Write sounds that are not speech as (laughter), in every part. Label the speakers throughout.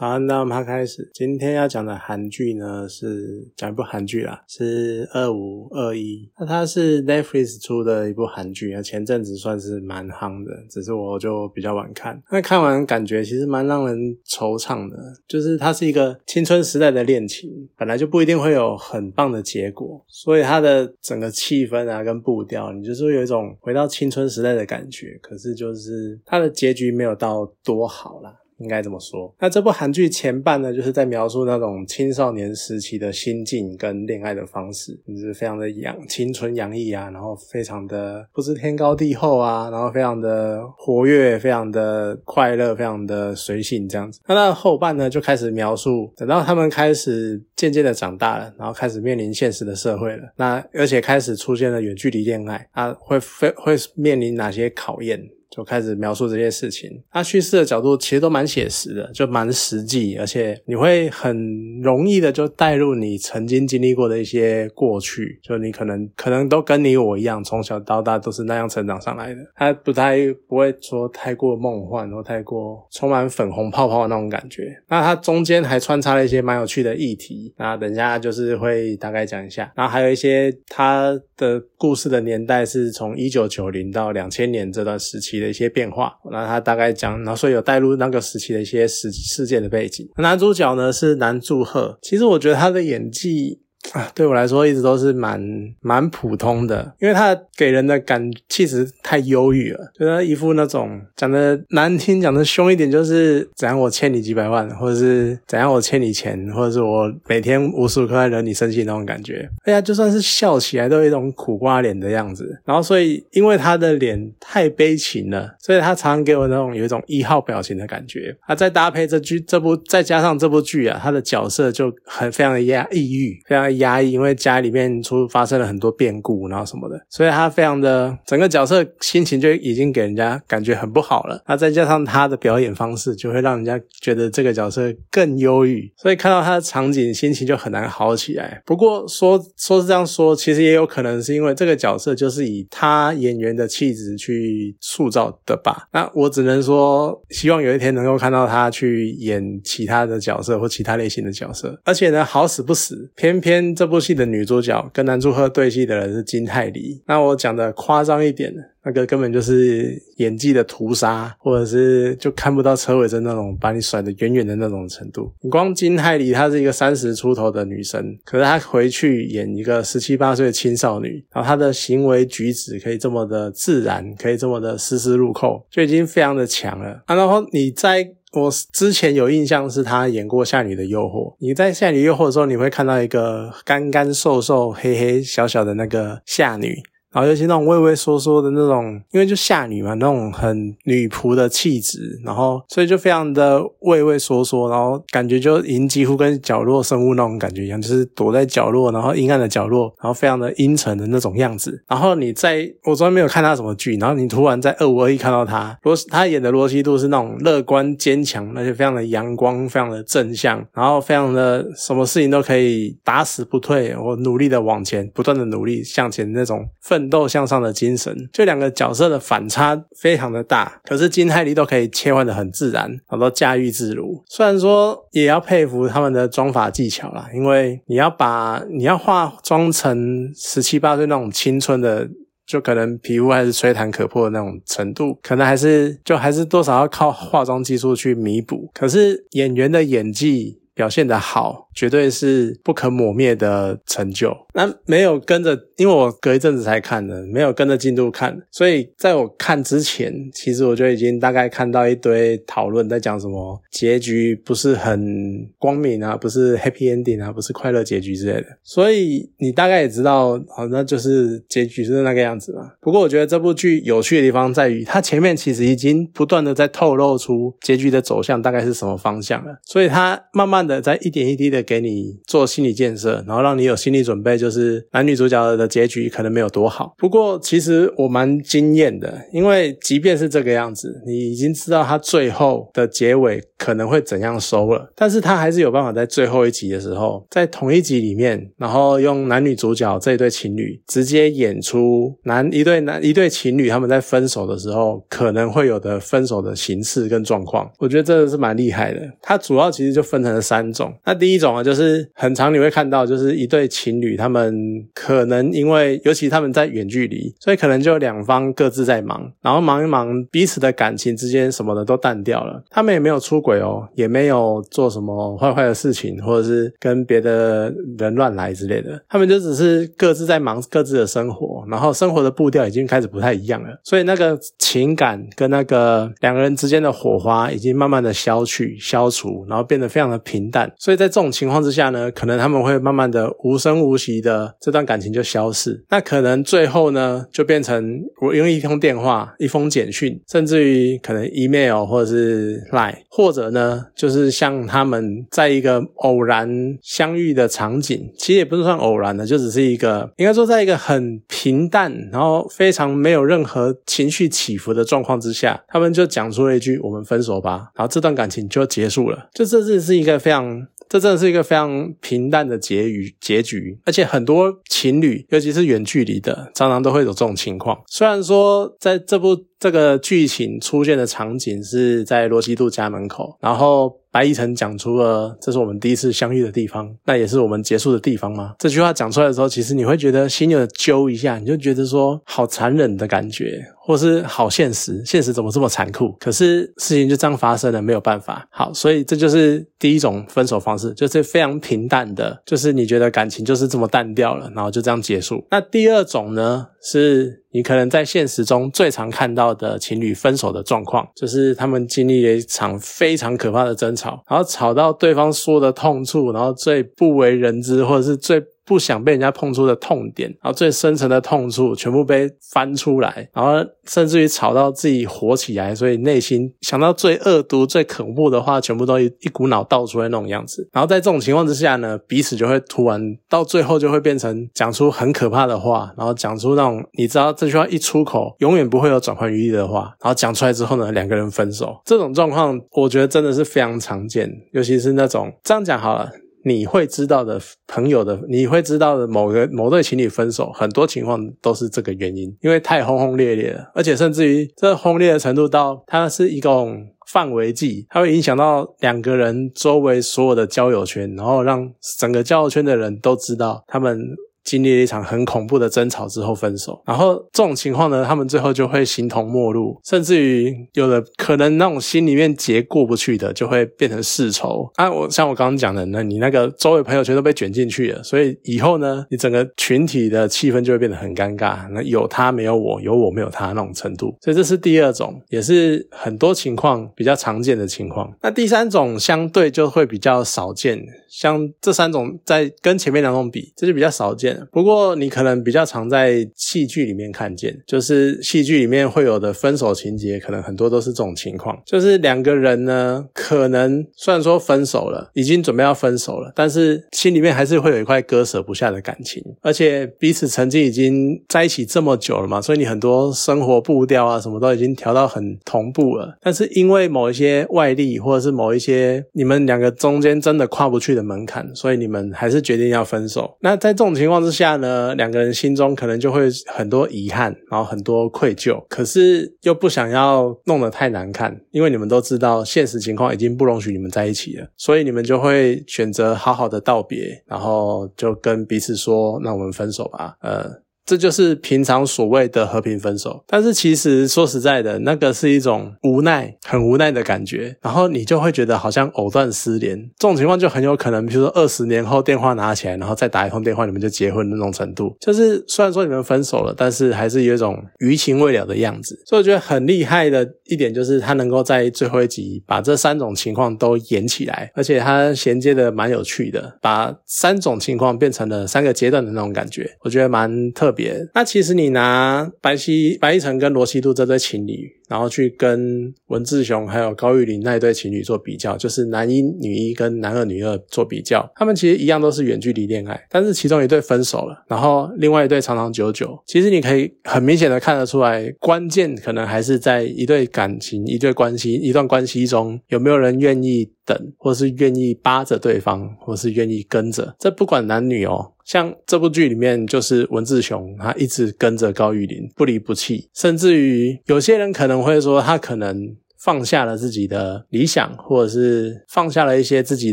Speaker 1: 早安，那我们开始。今天要讲的韩剧呢，是讲一部韩剧啦，是二五二一。那它是 Netflix 出的一部韩剧啊，前阵子算是蛮夯的，只是我就比较晚看。那看完感觉其实蛮让人惆怅的，就是它是一个青春时代的恋情，本来就不一定会有很棒的结果，所以它的整个气氛啊跟步调，你就是有一种回到青春时代的感觉。可是就是它的结局没有到多好啦。应该这么说。那这部韩剧前半呢，就是在描述那种青少年时期的心境跟恋爱的方式，就是非常的洋青春洋溢啊，然后非常的不知天高地厚啊，然后非常的活跃，非常的快乐，非常的随性这样子。那那后半呢，就开始描述，等到他们开始渐渐的长大了，然后开始面临现实的社会了，那而且开始出现了远距离恋爱，啊，会非会面临哪些考验？就开始描述这些事情，他叙事的角度其实都蛮写实的，就蛮实际，而且你会很容易的就带入你曾经经历过的一些过去，就你可能可能都跟你我一样，从小到大都是那样成长上来的。他不太不会说太过梦幻，或太过充满粉红泡泡的那种感觉。那它中间还穿插了一些蛮有趣的议题，那等一下就是会大概讲一下。然后还有一些他的故事的年代是从一九九零到两千年这段时期。的一些变化，那他大概讲，然后所以有带入那个时期的一些事事件的背景。男主角呢是男祝贺，其实我觉得他的演技。啊，对我来说一直都是蛮蛮普通的，因为他给人的感气质太忧郁了，就他一副那种讲的难听、讲的凶一点，就是怎样我欠你几百万，或者是怎样我欠你钱，或者是我每天无时无刻在惹你生气那种感觉。哎呀，就算是笑起来都有一种苦瓜脸的样子。然后，所以因为他的脸太悲情了，所以他常常给我那种有一种一号表情的感觉。啊，再搭配这剧这部，再加上这部剧啊，他的角色就很非常的压抑郁，非常。压抑，因为家里面出发生了很多变故，然后什么的，所以他非常的整个角色心情就已经给人家感觉很不好了。那再加上他的表演方式，就会让人家觉得这个角色更忧郁，所以看到他的场景，心情就很难好起来。不过说说是这样说，其实也有可能是因为这个角色就是以他演员的气质去塑造的吧。那我只能说，希望有一天能够看到他去演其他的角色或其他类型的角色。而且呢，好死不死，偏偏。这部戏的女主角跟男主赫对戏的人是金泰梨。那我讲的夸张一点，那个根本就是演技的屠杀，或者是就看不到车尾灯那种把你甩得远远的那种程度。你光金泰梨她是一个三十出头的女生，可是她回去演一个十七八岁的青少女，然后她的行为举止可以这么的自然，可以这么的丝丝入扣，就已经非常的强了。啊，然后你在。我之前有印象是他演过《夏女的诱惑》，你在《夏女诱惑》的时候，你会看到一个干干瘦瘦、黑黑小小的那个夏女。然后尤其那种畏畏缩缩的那种，因为就下女嘛，那种很女仆的气质，然后所以就非常的畏畏缩缩，然后感觉就已经几乎跟角落生物那种感觉一样，就是躲在角落，然后阴暗的角落，然后非常的阴沉的那种样子。然后你在我从来没有看他什么剧，然后你突然在二五二一看到他，罗他演的罗西度是那种乐观坚强，而且非常的阳光，非常的正向，然后非常的什么事情都可以打死不退，我努力的往前，不断的努力向前那种奋。奋斗向上的精神，这两个角色的反差非常的大，可是金泰梨都可以切换的很自然，好多驾驭自如。虽然说也要佩服他们的妆法技巧啦，因为你要把你要化妆成十七八岁那种青春的，就可能皮肤还是吹弹可破的那种程度，可能还是就还是多少要靠化妆技术去弥补。可是演员的演技表现的好。绝对是不可磨灭的成就。那没有跟着，因为我隔一阵子才看的，没有跟着进度看，所以在我看之前，其实我就已经大概看到一堆讨论在讲什么结局不是很光明啊，(laughs) 不是 happy ending 啊，不是快乐结局之类的。所以你大概也知道，好，那就是结局是那个样子嘛。不过我觉得这部剧有趣的地方在于，它前面其实已经不断的在透露出结局的走向大概是什么方向了，所以它慢慢的在一点一滴的。给你做心理建设，然后让你有心理准备，就是男女主角的结局可能没有多好。不过其实我蛮惊艳的，因为即便是这个样子，你已经知道他最后的结尾可能会怎样收了，但是他还是有办法在最后一集的时候，在同一集里面，然后用男女主角这一对情侣直接演出男一对男一对情侣他们在分手的时候可能会有的分手的形式跟状况，我觉得真的是蛮厉害的。它主要其实就分成了三种。那第一种啊，就是很常你会看到，就是一对情侣他们可能因为尤其他们在远距离，所以可能就两方各自在忙，然后忙一忙，彼此的感情之间什么的都淡掉了。他们也没有出轨哦，也没有做什么坏坏的事情，或者是跟别的人乱来之类的。他们就只是各自在忙各自的生活，然后生活的步调已经开始不太一样了，所以那个情感跟那个两个人之间的火花已经慢慢的消去、消除，然后变得非常的平淡。所以在这种情情况之下呢，可能他们会慢慢的无声无息的这段感情就消逝。那可能最后呢，就变成我用一通电话、一封简讯，甚至于可能 email 或者是 line，或者呢，就是像他们在一个偶然相遇的场景，其实也不是算偶然的，就只是一个应该说在一个很平淡，然后非常没有任何情绪起伏的状况之下，他们就讲出了一句“我们分手吧”，然后这段感情就结束了。就这是是一个非常。这真的是一个非常平淡的结局，结局，而且很多情侣，尤其是远距离的，常常都会有这种情况。虽然说在这部这个剧情出现的场景是在罗西度家门口，然后。白亦晨讲出了这是我们第一次相遇的地方，那也是我们结束的地方吗？这句话讲出来的时候，其实你会觉得心有揪一下，你就觉得说好残忍的感觉，或是好现实，现实怎么这么残酷？可是事情就这样发生了，没有办法。好，所以这就是第一种分手方式，就是非常平淡的，就是你觉得感情就是这么淡掉了，然后就这样结束。那第二种呢？是你可能在现实中最常看到的情侣分手的状况，就是他们经历了一场非常可怕的争吵，然后吵到对方说的痛处，然后最不为人知，或者是最。不想被人家碰触的痛点，然后最深层的痛处全部被翻出来，然后甚至于吵到自己火起来，所以内心想到最恶毒、最恐怖的话，全部都一一股脑倒出来那种样子。然后在这种情况之下呢，彼此就会突然到最后就会变成讲出很可怕的话，然后讲出那种你知道这句话一出口永远不会有转换余地的话，然后讲出来之后呢，两个人分手。这种状况我觉得真的是非常常见，尤其是那种这样讲好了。你会知道的朋友的，你会知道的某个某对情侣分手，很多情况都是这个原因，因为太轰轰烈烈了，而且甚至于这轰烈的程度到它是一种范围计，它会影响到两个人周围所有的交友圈，然后让整个交友圈的人都知道他们。经历了一场很恐怖的争吵之后分手，然后这种情况呢，他们最后就会形同陌路，甚至于有的可能那种心里面结过不去的，就会变成世仇啊。我像我刚刚讲的，那你那个周围朋友全都被卷进去了，所以以后呢，你整个群体的气氛就会变得很尴尬。那有他没有我，有我没有他那种程度，所以这是第二种，也是很多情况比较常见的情况。那第三种相对就会比较少见，像这三种在跟前面两种比，这就比较少见。不过你可能比较常在戏剧里面看见，就是戏剧里面会有的分手情节，可能很多都是这种情况，就是两个人呢，可能虽然说分手了，已经准备要分手了，但是心里面还是会有一块割舍不下的感情，而且彼此曾经已经在一起这么久了嘛，所以你很多生活步调啊，什么都已经调到很同步了，但是因为某一些外力，或者是某一些你们两个中间真的跨不去的门槛，所以你们还是决定要分手。那在这种情况之下呢，两个人心中可能就会很多遗憾，然后很多愧疚，可是又不想要弄得太难看，因为你们都知道现实情况已经不容许你们在一起了，所以你们就会选择好好的道别，然后就跟彼此说：“那我们分手吧。”呃。这就是平常所谓的和平分手，但是其实说实在的，那个是一种无奈，很无奈的感觉。然后你就会觉得好像藕断丝连，这种情况就很有可能，比如说二十年后电话拿起来，然后再打一通电话，你们就结婚的那种程度。就是虽然说你们分手了，但是还是有一种余情未了的样子。所以我觉得很厉害的一点就是他能够在最后一集把这三种情况都演起来，而且他衔接的蛮有趣的，把三种情况变成了三个阶段的那种感觉，我觉得蛮特别。那其实你拿白西白一晨跟罗西度这对情侣。然后去跟文志雄还有高玉林那一对情侣做比较，就是男一女一跟男二女二做比较，他们其实一样都是远距离恋爱，但是其中一对分手了，然后另外一对长长久久。其实你可以很明显的看得出来，关键可能还是在一对感情、一对关系、一段关系中有没有人愿意等，或是愿意扒着对方，或是愿意跟着。这不管男女哦。像这部剧里面，就是文志雄，他一直跟着高玉林，不离不弃，甚至于有些人可能会说，他可能。放下了自己的理想，或者是放下了一些自己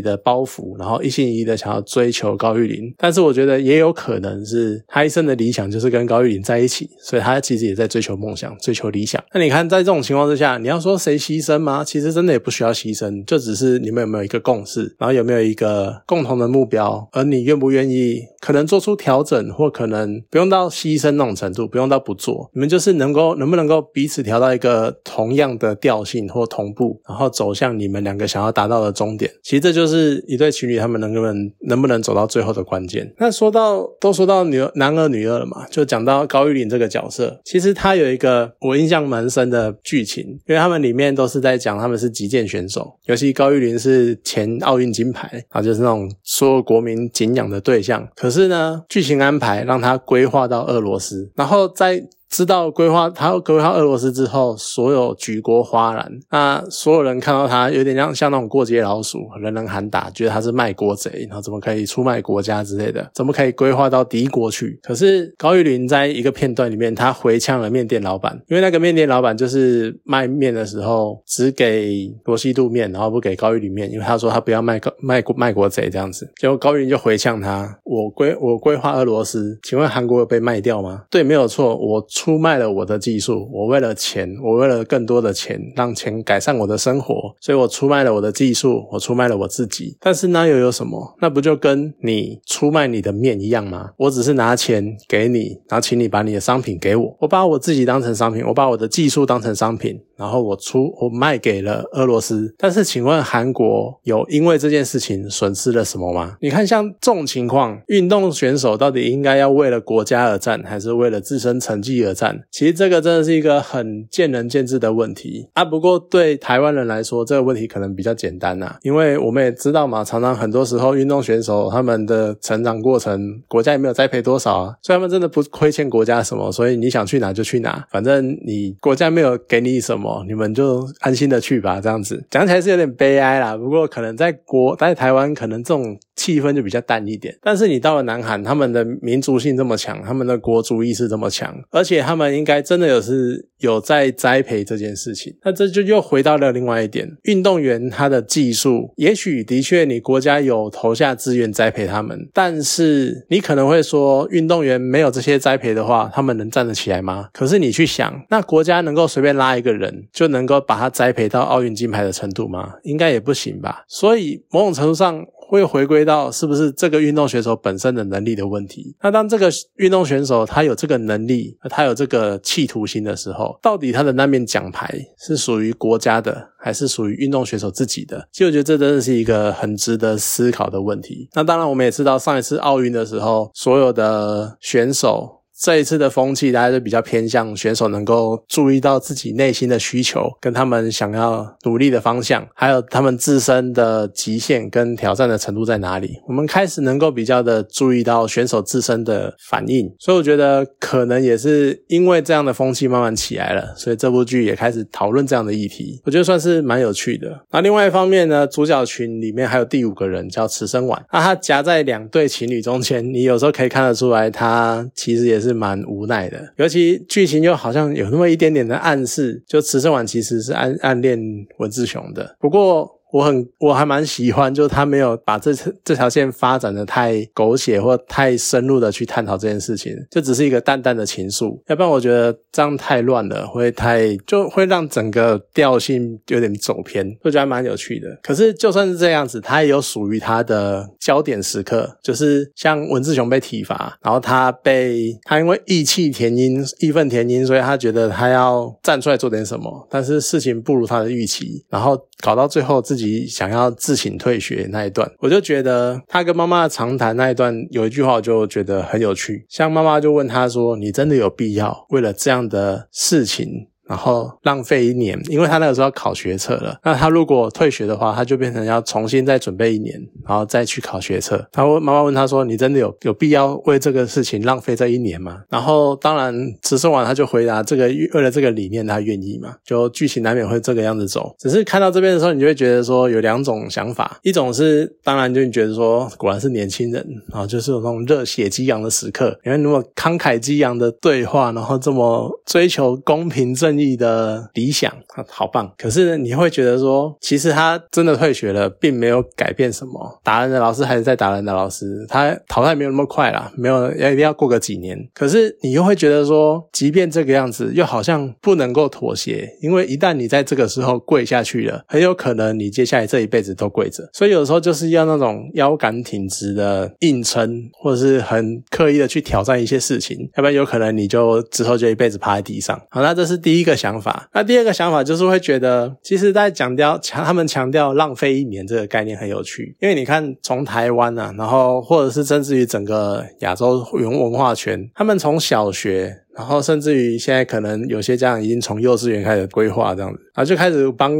Speaker 1: 的包袱，然后一心一意的想要追求高玉林。但是我觉得也有可能是他一生的理想就是跟高玉林在一起，所以他其实也在追求梦想、追求理想。那你看，在这种情况之下，你要说谁牺牲吗？其实真的也不需要牺牲，就只是你们有没有一个共识，然后有没有一个共同的目标，而你愿不愿意可能做出调整，或可能不用到牺牲那种程度，不用到不做，你们就是能够能不能够彼此调到一个同样的调性。或同步，然后走向你们两个想要达到的终点。其实这就是一对情侣他们能不能能不能走到最后的关键。那说到都说到女男二女二了嘛，就讲到高玉林这个角色，其实他有一个我印象蛮深的剧情，因为他们里面都是在讲他们是击剑选手，尤其高玉林是前奥运金牌啊，就是那种所有国民敬仰的对象。可是呢，剧情安排让他规划到俄罗斯，然后在。知道规划他规划俄罗斯之后，所有举国哗然。那所有人看到他，有点像像那种过街老鼠，人人喊打，觉得他是卖国贼，然后怎么可以出卖国家之类的？怎么可以规划到敌国去？可是高玉林在一个片段里面，他回呛了面店老板，因为那个面店老板就是卖面的时候只给罗西度面，然后不给高玉林面，因为他说他不要卖卖卖国贼这样子。结果高玉林就回呛他：我规我规划俄罗斯，请问韩国有被卖掉吗？对，没有错，我。出卖了我的技术，我为了钱，我为了更多的钱，让钱改善我的生活，所以我出卖了我的技术，我出卖了我自己。但是那又有什么？那不就跟你出卖你的面一样吗？我只是拿钱给你，然后请你把你的商品给我，我把我自己当成商品，我把我的技术当成商品，然后我出我卖给了俄罗斯。但是请问韩国有因为这件事情损失了什么吗？你看像这种情况，运动选手到底应该要为了国家而战，还是为了自身成绩而？战，其实这个真的是一个很见仁见智的问题啊。不过对台湾人来说，这个问题可能比较简单呐，因为我们也知道嘛，常常很多时候运动选手他们的成长过程，国家也没有栽培多少啊，所以他们真的不亏欠国家什么。所以你想去哪就去哪，反正你国家没有给你什么，哦你们就安心的去吧。这样子讲起来是有点悲哀啦。不过可能在国在台湾，可能这种气氛就比较淡一点。但是你到了南韩，他们的民族性这么强，他们的国族意识这么强，而且。他们应该真的有是有在栽培这件事情，那这就又回到了另外一点，运动员他的技术，也许的确你国家有投下资源栽培他们，但是你可能会说，运动员没有这些栽培的话，他们能站得起来吗？可是你去想，那国家能够随便拉一个人就能够把他栽培到奥运金牌的程度吗？应该也不行吧。所以某种程度上。会回归到是不是这个运动选手本身的能力的问题？那当这个运动选手他有这个能力，他有这个企图心的时候，到底他的那面奖牌是属于国家的，还是属于运动选手自己的？其实我觉得这真的是一个很值得思考的问题。那当然，我们也知道上一次奥运的时候，所有的选手。这一次的风气，大家就比较偏向选手能够注意到自己内心的需求，跟他们想要努力的方向，还有他们自身的极限跟挑战的程度在哪里。我们开始能够比较的注意到选手自身的反应，所以我觉得可能也是因为这样的风气慢慢起来了，所以这部剧也开始讨论这样的议题。我觉得算是蛮有趣的。那另外一方面呢，主角群里面还有第五个人叫池生晚，那他夹在两对情侣中间，你有时候可以看得出来，他其实也是。是蛮无奈的，尤其剧情又好像有那么一点点的暗示，就池生晚其实是暗暗恋文志雄的，不过。我很我还蛮喜欢，就他没有把这这条线发展的太狗血或太深入的去探讨这件事情，就只是一个淡淡的情愫。要不然我觉得这样太乱了，会太就会让整个调性有点走偏，我觉得还蛮有趣的。可是就算是这样子，他也有属于他的焦点时刻，就是像文志雄被体罚，然后他被他因为义气填膺、义愤填膺，所以他觉得他要站出来做点什么，但是事情不如他的预期，然后搞到最后自自自己想要自请退学那一段，我就觉得他跟妈妈的长谈那一段有一句话，我就觉得很有趣。像妈妈就问他说：“你真的有必要为了这样的事情？”然后浪费一年，因为他那个时候要考学测了。那他如果退学的话，他就变成要重新再准备一年，然后再去考学测。他问妈妈问他说：“你真的有有必要为这个事情浪费这一年吗？”然后当然，池生完他就回答：“这个为了这个理念，他愿意嘛？”就剧情难免会这个样子走。只是看到这边的时候，你就会觉得说有两种想法，一种是当然就你觉得说果然是年轻人，然后就是有那种热血激昂的时刻，因为那么慷慨激昂的对话，然后这么追求公平正义的理想，好棒。可是你会觉得说，其实他真的退学了，并没有改变什么。打人的老师还是在打人的老师，他淘汰没有那么快啦，没有要一定要过个几年。可是你又会觉得说，即便这个样子，又好像不能够妥协，因为一旦你在这个时候跪下去了，很有可能你接下来这一辈子都跪着。所以有时候就是要那种腰杆挺直的硬撑，或者是很刻意的去挑战一些事情，要不然有可能你就之后就一辈子趴在地上。好，那这是第一个想法。那第二个想法就是会觉得，其实，在强调强他们强调浪费一年这个概念很有趣，因为你看从台湾啊，然后或者是甚至于整个亚洲原文化圈，他们从小学。然后甚至于现在可能有些家长已经从幼稚园开始规划这样子，然后就开始帮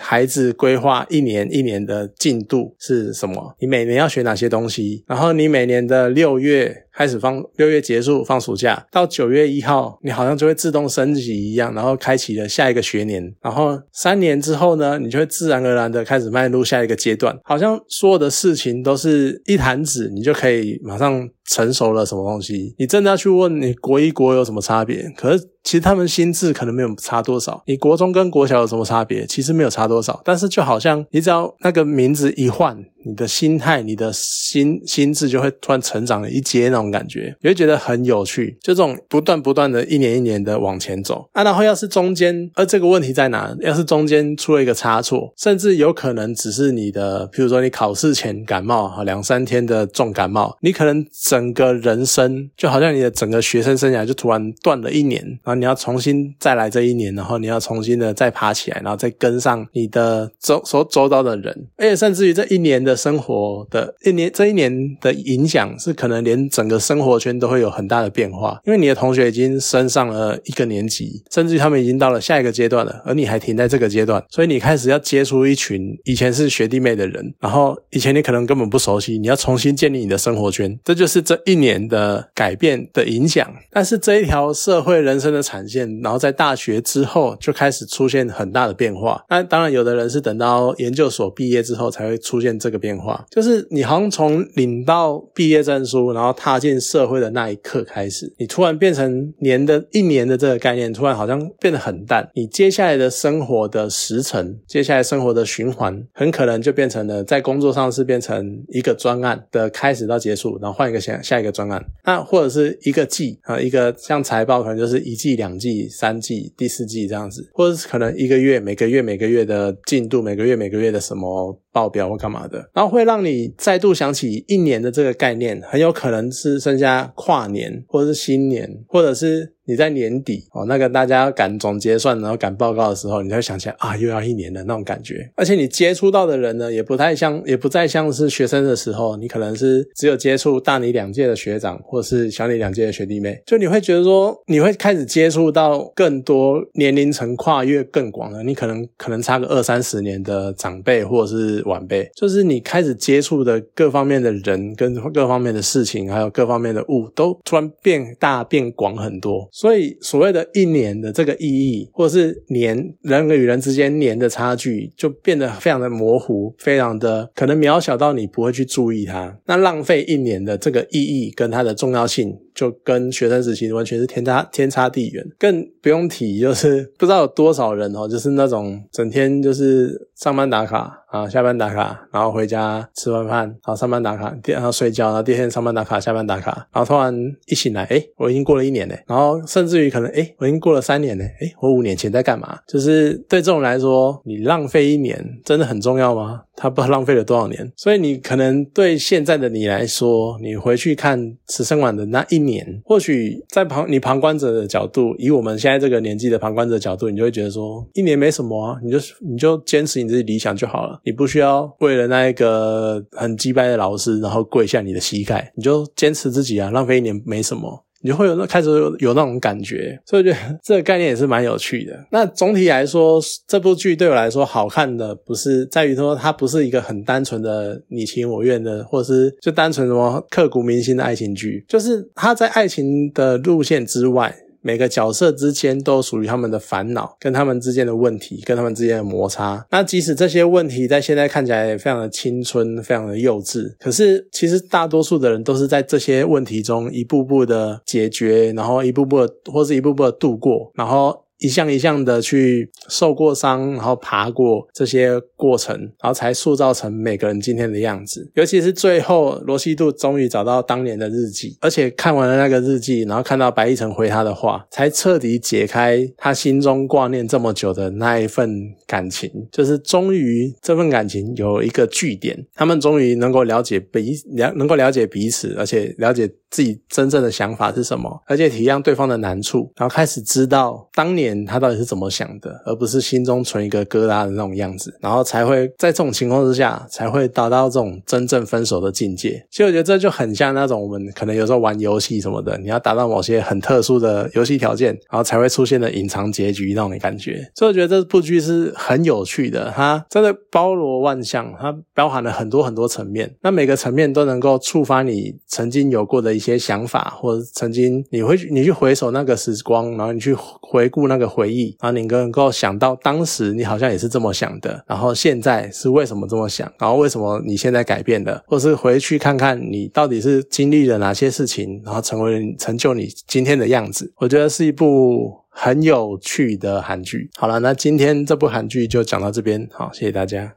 Speaker 1: 孩子规划一年一年的进度是什么？你每年要学哪些东西？然后你每年的六月开始放，六月结束放暑假，到九月一号，你好像就会自动升级一样，然后开启了下一个学年。然后三年之后呢，你就会自然而然的开始迈入下一个阶段，好像所有的事情都是一弹指，你就可以马上。成熟了什么东西？你真的要去问你国一国有什么差别？可是。其实他们心智可能没有差多少，你国中跟国小有什么差别？其实没有差多少，但是就好像你只要那个名字一换，你的心态、你的心心智就会突然成长了一阶那种感觉，你会觉得很有趣。就这种不断不断的一年一年的往前走啊，然后要是中间，而这个问题在哪？要是中间出了一个差错，甚至有可能只是你的，比如说你考试前感冒啊，两三天的重感冒，你可能整个人生就好像你的整个学生生涯就突然断了一年啊。你要重新再来这一年，然后你要重新的再爬起来，然后再跟上你的周所周遭的人，而且甚至于这一年的生活的一年这一年的影响，是可能连整个生活圈都会有很大的变化，因为你的同学已经升上了一个年级，甚至于他们已经到了下一个阶段了，而你还停在这个阶段，所以你开始要接触一群以前是学弟妹的人，然后以前你可能根本不熟悉，你要重新建立你的生活圈，这就是这一年的改变的影响。但是这一条社会人生的产线，然后在大学之后就开始出现很大的变化。那当然，有的人是等到研究所毕业之后才会出现这个变化。就是你好像从领到毕业证书，然后踏进社会的那一刻开始，你突然变成年的一年的这个概念，突然好像变得很淡。你接下来的生活的时程，接下来生活的循环，很可能就变成了在工作上是变成一个专案的开始到结束，然后换一个下下一个专案。那或者是一个季啊，一个像财报可能就是一季两季。三季、第四季这样子，或者是可能一个月、每个月、每个月的进度，每个月、每个月的什么报表或干嘛的，然后会让你再度想起一年的这个概念，很有可能是剩下跨年，或者是新年，或者是。你在年底哦，那个大家赶总结算，然后赶报告的时候，你才会想起来啊，又要一年的那种感觉。而且你接触到的人呢，也不太像，也不再像是学生的时候，你可能是只有接触大你两届的学长，或者是小你两届的学弟妹，就你会觉得说，你会开始接触到更多年龄层跨越更广的，你可能可能差个二三十年的长辈或者是晚辈，就是你开始接触的各方面的人跟各方面的事情，还有各方面的物，都突然变大变广很多。所以，所谓的一年的这个意义，或者是年人与人之间年的差距，就变得非常的模糊，非常的可能渺小到你不会去注意它。那浪费一年的这个意义跟它的重要性。就跟学生时期完全是天差天差地远，更不用提，就是不知道有多少人哦，就是那种整天就是上班打卡啊，下班打卡，然后回家吃完饭，然后上班打卡，第然后睡觉，然后第二天上班打卡，下班打卡，然后突然一醒来，哎，我已经过了一年嘞，然后甚至于可能，哎，我已经过了三年嘞，哎，我五年前在干嘛？就是对这种来说，你浪费一年真的很重要吗？他不知道浪费了多少年，所以你可能对现在的你来说，你回去看慈生馆的那一年，或许在旁你旁观者的角度，以我们现在这个年纪的旁观者角度，你就会觉得说，一年没什么啊，你就你就坚持你自己理想就好了，你不需要为了那一个很击败的老师，然后跪下你的膝盖，你就坚持自己啊，浪费一年没什么。你就会有那开始有有那种感觉，所以我觉得 (laughs) 这个概念也是蛮有趣的。那总体来说，这部剧对我来说好看的不是在于说它不是一个很单纯的你情我愿的，或是就单纯什么刻骨铭心的爱情剧，就是它在爱情的路线之外。每个角色之间都属于他们的烦恼，跟他们之间的问题，跟他们之间的摩擦。那即使这些问题在现在看起来也非常的青春，非常的幼稚，可是其实大多数的人都是在这些问题中一步步的解决，然后一步步的或是一步步的度过，然后。一项一项的去受过伤，然后爬过这些过程，然后才塑造成每个人今天的样子。尤其是最后，罗西度终于找到当年的日记，而且看完了那个日记，然后看到白亦晨回他的话，才彻底解开他心中挂念这么久的那一份感情。就是终于这份感情有一个据点，他们终于能够了解彼了，能够了解彼此，而且了解自己真正的想法是什么，而且体谅对方的难处，然后开始知道当年。他到底是怎么想的，而不是心中存一个疙瘩的那种样子，然后才会在这种情况之下，才会达到这种真正分手的境界。其实我觉得这就很像那种我们可能有时候玩游戏什么的，你要达到某些很特殊的游戏条件，然后才会出现的隐藏结局那种感觉。所以我觉得这部剧是很有趣的，它真的包罗万象，它包含了很多很多层面。那每个层面都能够触发你曾经有过的一些想法，或者曾经你会你去回首那个时光，然后你去回顾那。那个回忆，然后你能够想到当时你好像也是这么想的，然后现在是为什么这么想，然后为什么你现在改变的，或是回去看看你到底是经历了哪些事情，然后成为成就你今天的样子。我觉得是一部很有趣的韩剧。好了，那今天这部韩剧就讲到这边，好，谢谢大家。